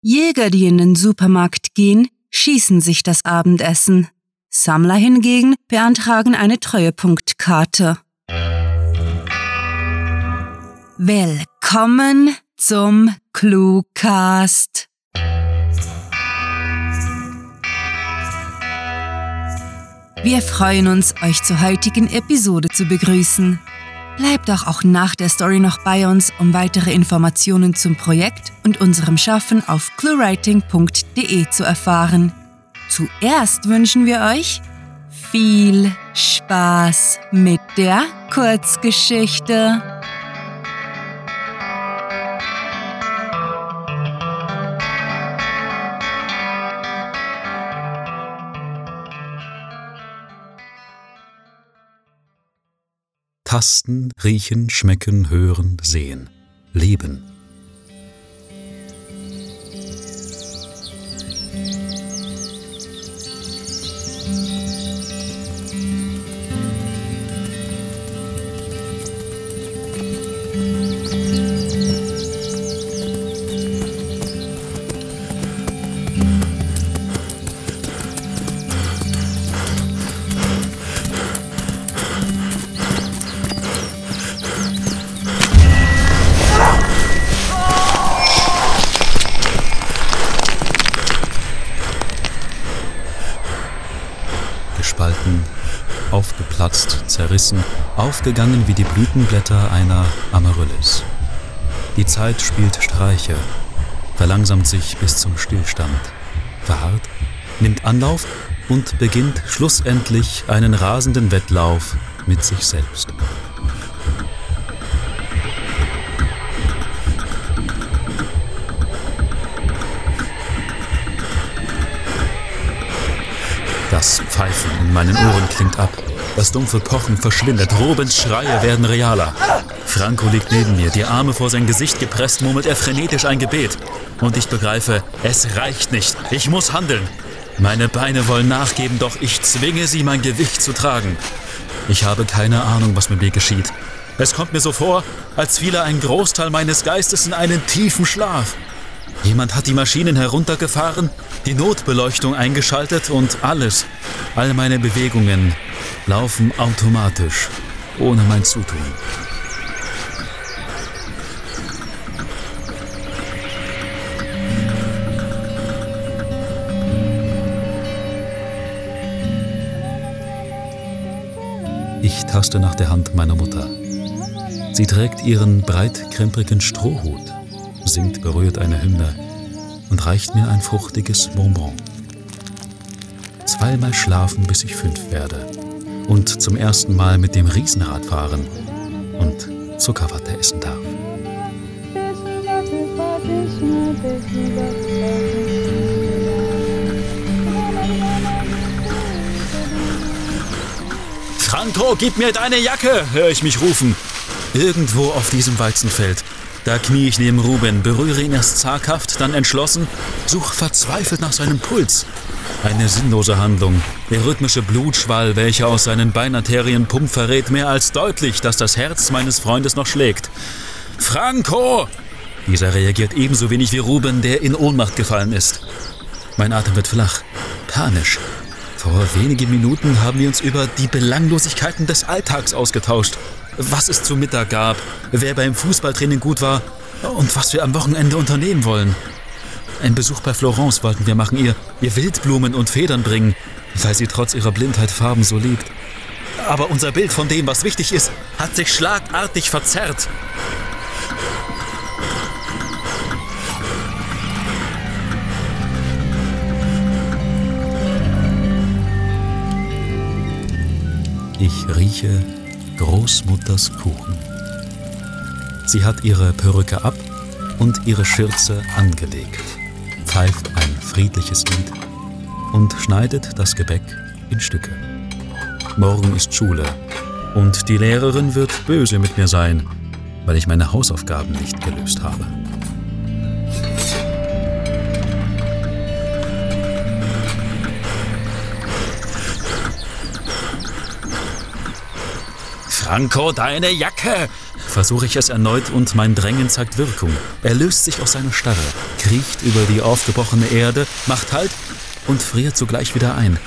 Jäger, die in den Supermarkt gehen, schießen sich das Abendessen. Sammler hingegen beantragen eine Treuepunktkarte. Willkommen zum Cluecast. Wir freuen uns, euch zur heutigen Episode zu begrüßen. Bleibt doch auch nach der Story noch bei uns, um weitere Informationen zum Projekt und unserem Schaffen auf cluewriting.de zu erfahren. Zuerst wünschen wir euch viel Spaß mit der Kurzgeschichte. Tasten, riechen, schmecken, hören, sehen, leben. Gespalten, aufgeplatzt, zerrissen, aufgegangen wie die Blütenblätter einer Amaryllis. Die Zeit spielt Streiche, verlangsamt sich bis zum Stillstand, verharrt, nimmt Anlauf und beginnt schlussendlich einen rasenden Wettlauf mit sich selbst. Das Pfeifen in meinen Ohren klingt ab. Das dumpfe Pochen verschwindet. Robens Schreie werden realer. Franco liegt neben mir, die Arme vor sein Gesicht gepresst, murmelt er frenetisch ein Gebet. Und ich begreife, es reicht nicht. Ich muss handeln. Meine Beine wollen nachgeben, doch ich zwinge sie, mein Gewicht zu tragen. Ich habe keine Ahnung, was mit mir geschieht. Es kommt mir so vor, als fiele ein Großteil meines Geistes in einen tiefen Schlaf. Jemand hat die Maschinen heruntergefahren, die Notbeleuchtung eingeschaltet und alles, all meine Bewegungen laufen automatisch, ohne mein Zutun. Ich taste nach der Hand meiner Mutter. Sie trägt ihren breitkremprigen Strohhut, singt berührt eine Hymne und reicht mir ein fruchtiges Bonbon. Zweimal schlafen, bis ich fünf werde. Und zum ersten Mal mit dem Riesenrad fahren und Zuckerwatte essen darf. Franco, gib mir deine Jacke, höre ich mich rufen. Irgendwo auf diesem Weizenfeld. Da knie ich neben Ruben, berühre ihn erst zaghaft, dann entschlossen, suche verzweifelt nach seinem Puls. Eine sinnlose Handlung. Der rhythmische Blutschwall, welcher aus seinen Beinarterien pumpt, verrät mehr als deutlich, dass das Herz meines Freundes noch schlägt. Franco! Dieser reagiert ebenso wenig wie Ruben, der in Ohnmacht gefallen ist. Mein Atem wird flach, panisch. Vor wenigen Minuten haben wir uns über die Belanglosigkeiten des Alltags ausgetauscht. Was es zu Mittag gab, wer beim Fußballtraining gut war und was wir am Wochenende unternehmen wollen. Ein Besuch bei Florence wollten wir machen, ihr, ihr Wildblumen und Federn bringen, weil sie trotz ihrer Blindheit Farben so liebt. Aber unser Bild von dem, was wichtig ist, hat sich schlagartig verzerrt. Ich rieche Großmutters Kuchen. Sie hat ihre Perücke ab und ihre Schürze angelegt, pfeift ein friedliches Lied und schneidet das Gebäck in Stücke. Morgen ist Schule und die Lehrerin wird böse mit mir sein, weil ich meine Hausaufgaben nicht gelöst habe. Franco, deine Jacke! Versuche ich es erneut und mein Drängen zeigt Wirkung. Er löst sich aus seiner Starre, kriecht über die aufgebrochene Erde, macht Halt und friert sogleich wieder ein.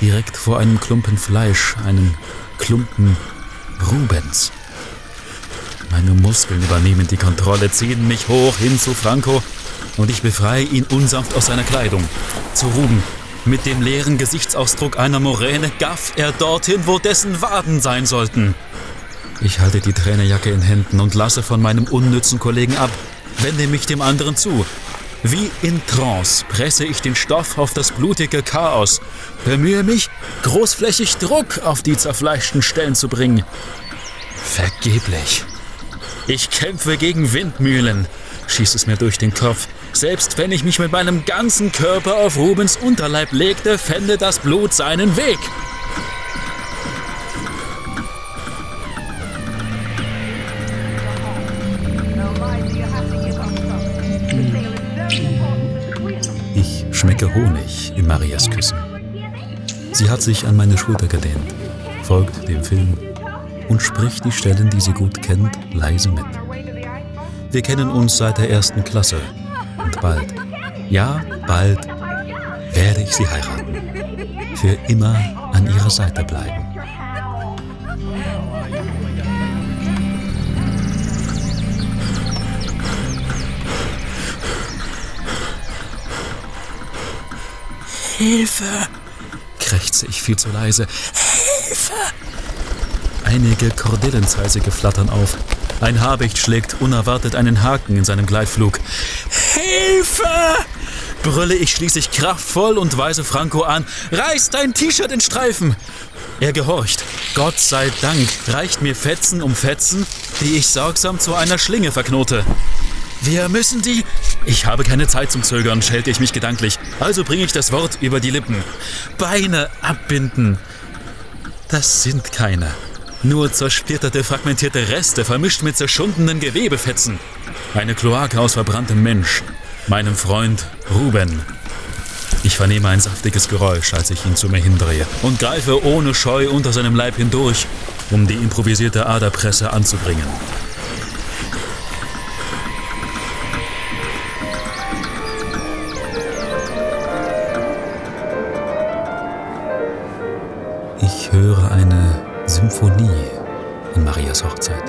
Direkt vor einem Klumpen Fleisch, einen Klumpen Rubens. Meine Muskeln übernehmen die Kontrolle, ziehen mich hoch hin zu Franco und ich befreie ihn unsanft aus seiner Kleidung. Zu Ruben. Mit dem leeren Gesichtsausdruck einer Moräne gaff er dorthin, wo dessen Waden sein sollten. Ich halte die Trainerjacke in Händen und lasse von meinem unnützen Kollegen ab, wende mich dem anderen zu. Wie in Trance presse ich den Stoff auf das blutige Chaos, bemühe mich, großflächig Druck auf die zerfleischten Stellen zu bringen. Vergeblich. Ich kämpfe gegen Windmühlen, schießt es mir durch den Kopf. Selbst wenn ich mich mit meinem ganzen Körper auf Rubens Unterleib legte, fände das Blut seinen Weg. Ich schmecke Honig in Marias Küssen. Sie hat sich an meine Schulter gelehnt, folgt dem Film und spricht die Stellen, die sie gut kennt, leise mit. Wir kennen uns seit der ersten Klasse bald, ja, bald werde ich sie heiraten. Für immer an ihrer Seite bleiben. Hilfe! krächze ich viel zu leise. Hilfe! Einige Kordillenzeisige flattern auf. Ein Habicht schlägt unerwartet einen Haken in seinem Gleitflug. Hilfe! brülle ich schließlich kraftvoll und weise Franco an. Reiß dein T-Shirt in Streifen! Er gehorcht. Gott sei Dank reicht mir Fetzen um Fetzen, die ich sorgsam zu einer Schlinge verknote. Wir müssen die. Ich habe keine Zeit zum Zögern, schelte ich mich gedanklich. Also bringe ich das Wort über die Lippen. Beine abbinden. Das sind keine. Nur zersplitterte, fragmentierte Reste, vermischt mit zerschundenen Gewebefetzen. Eine Kloake aus verbranntem Mensch. Meinem Freund Ruben. Ich vernehme ein saftiges Geräusch, als ich ihn zu mir hindrehe und greife ohne Scheu unter seinem Leib hindurch, um die improvisierte Aderpresse anzubringen. Ich höre eine Symphonie in Marias Hochzeit.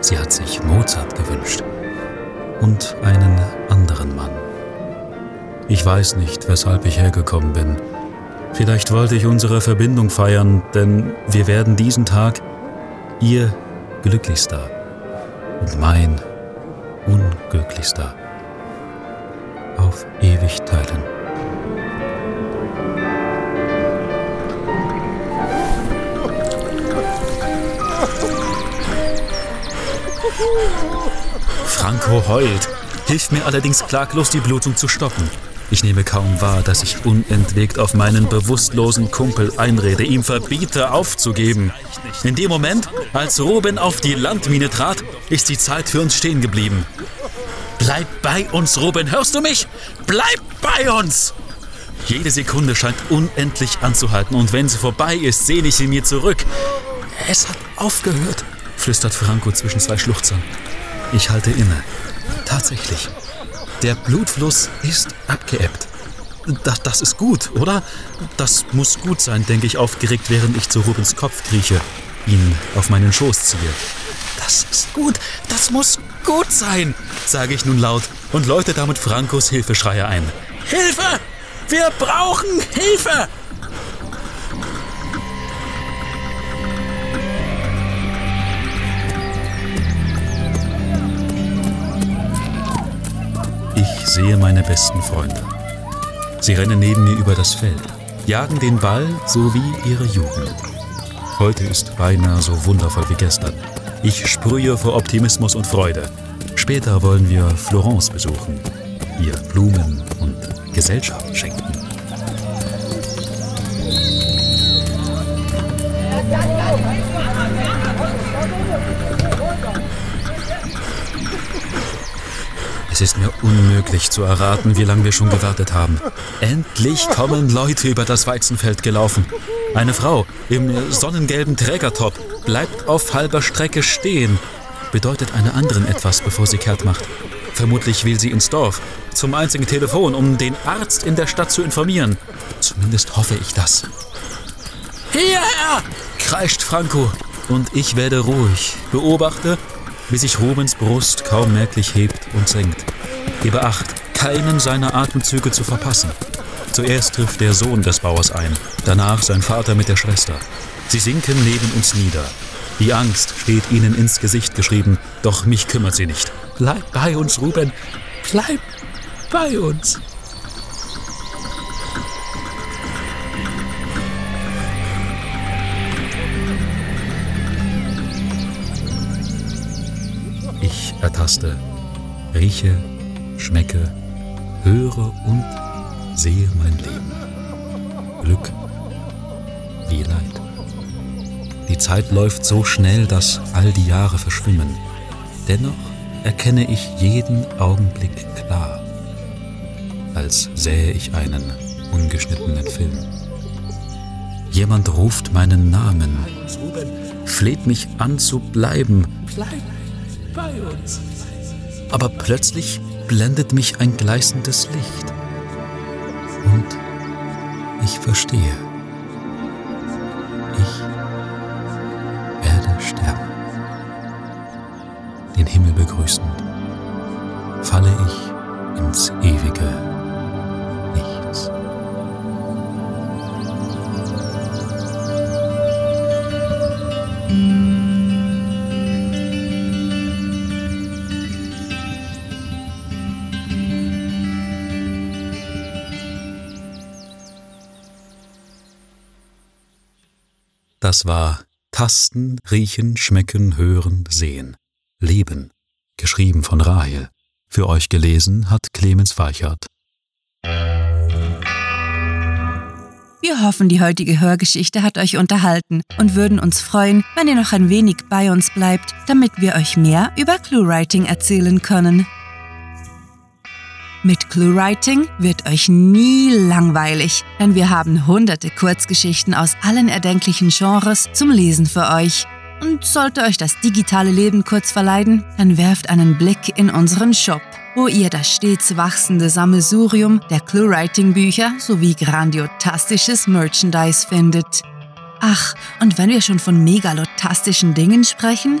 Sie hat sich Mozart gewünscht und einen anderen Mann. Ich weiß nicht, weshalb ich hergekommen bin. Vielleicht wollte ich unsere Verbindung feiern, denn wir werden diesen Tag ihr glücklichster und mein unglücklichster auf ewig teilen. Franco heult, hilft mir allerdings klaglos, die Blutung zu stoppen. Ich nehme kaum wahr, dass ich unentwegt auf meinen bewusstlosen Kumpel einrede, ihm verbiete aufzugeben. In dem Moment, als Ruben auf die Landmine trat, ist die Zeit für uns stehen geblieben. Bleib bei uns, Ruben, hörst du mich? Bleib bei uns! Jede Sekunde scheint unendlich anzuhalten und wenn sie vorbei ist, sehne ich sie mir zurück. Es hat aufgehört, flüstert Franco zwischen zwei Schluchzern. Ich halte inne. Tatsächlich. Der Blutfluss ist abgeebbt. Das, das ist gut, oder? Das muss gut sein, denke ich aufgeregt, während ich zu Rubens Kopf krieche, ihn auf meinen Schoß ziehe. Das ist gut, das muss gut sein, sage ich nun laut und läute damit Frankos Hilfeschreie ein. Hilfe! Wir brauchen Hilfe! Sehe meine besten Freunde. Sie rennen neben mir über das Feld, jagen den Ball so wie ihre Jugend. Heute ist beinahe so wundervoll wie gestern. Ich sprühe vor Optimismus und Freude. Später wollen wir Florence besuchen, ihr Blumen und Gesellschaft schenken. Es ist mir unmöglich zu erraten, wie lange wir schon gewartet haben. Endlich kommen Leute über das Weizenfeld gelaufen. Eine Frau im sonnengelben Trägertop bleibt auf halber Strecke stehen. Bedeutet einer anderen etwas, bevor sie kehrt macht. Vermutlich will sie ins Dorf, zum einzigen Telefon, um den Arzt in der Stadt zu informieren. Zumindest hoffe ich das. Hierher! kreischt Franco. Und ich werde ruhig, beobachte, wie sich Rubens Brust kaum merklich hebt und senkt. Gebe Acht, keinen seiner Atemzüge zu verpassen. Zuerst trifft der Sohn des Bauers ein, danach sein Vater mit der Schwester. Sie sinken neben uns nieder. Die Angst steht ihnen ins Gesicht geschrieben, doch mich kümmert sie nicht. Bleib bei uns, Ruben. Bleib bei uns. Ich ertaste, rieche, schmecke, höre und sehe mein Leben. Glück wie Leid. Die Zeit läuft so schnell, dass all die Jahre verschwimmen. Dennoch erkenne ich jeden Augenblick klar, als sähe ich einen ungeschnittenen Film. Jemand ruft meinen Namen, fleht mich an zu bleiben. Bei uns. Aber plötzlich blendet mich ein gleißendes Licht. Und ich verstehe. begrüßend falle ich ins ewige Das war Tasten, Riechen, Schmecken, Hören, Sehen. Leben geschrieben von Rahel. Für euch gelesen hat Clemens Weichert. Wir hoffen, die heutige Hörgeschichte hat euch unterhalten und würden uns freuen, wenn ihr noch ein wenig bei uns bleibt, damit wir euch mehr über ClueWriting erzählen können. Mit ClueWriting wird euch nie langweilig, denn wir haben hunderte Kurzgeschichten aus allen erdenklichen Genres zum Lesen für euch. Und sollte euch das digitale Leben kurz verleiden, dann werft einen Blick in unseren Shop, wo ihr das stets wachsende Sammelsurium der ClueWriting-Bücher sowie grandiotastisches Merchandise findet. Ach, und wenn wir schon von megalotastischen Dingen sprechen,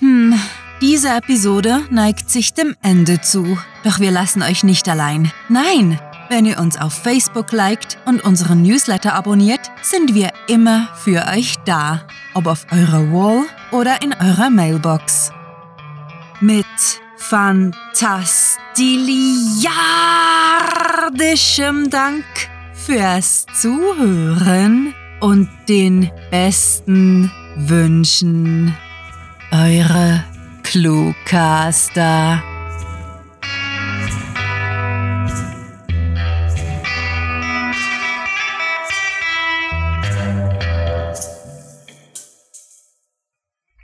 Hm, diese Episode neigt sich dem Ende zu. Doch wir lassen euch nicht allein. Nein! Wenn ihr uns auf Facebook liked und unseren Newsletter abonniert, sind wir immer für euch da, ob auf eurer Wall oder in eurer Mailbox. Mit fantastiliardischem Dank fürs Zuhören und den besten Wünschen. Eure Cluecaster.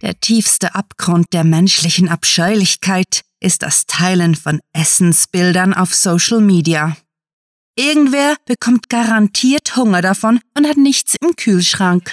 Der tiefste Abgrund der menschlichen Abscheulichkeit ist das Teilen von Essensbildern auf Social Media. Irgendwer bekommt garantiert Hunger davon und hat nichts im Kühlschrank.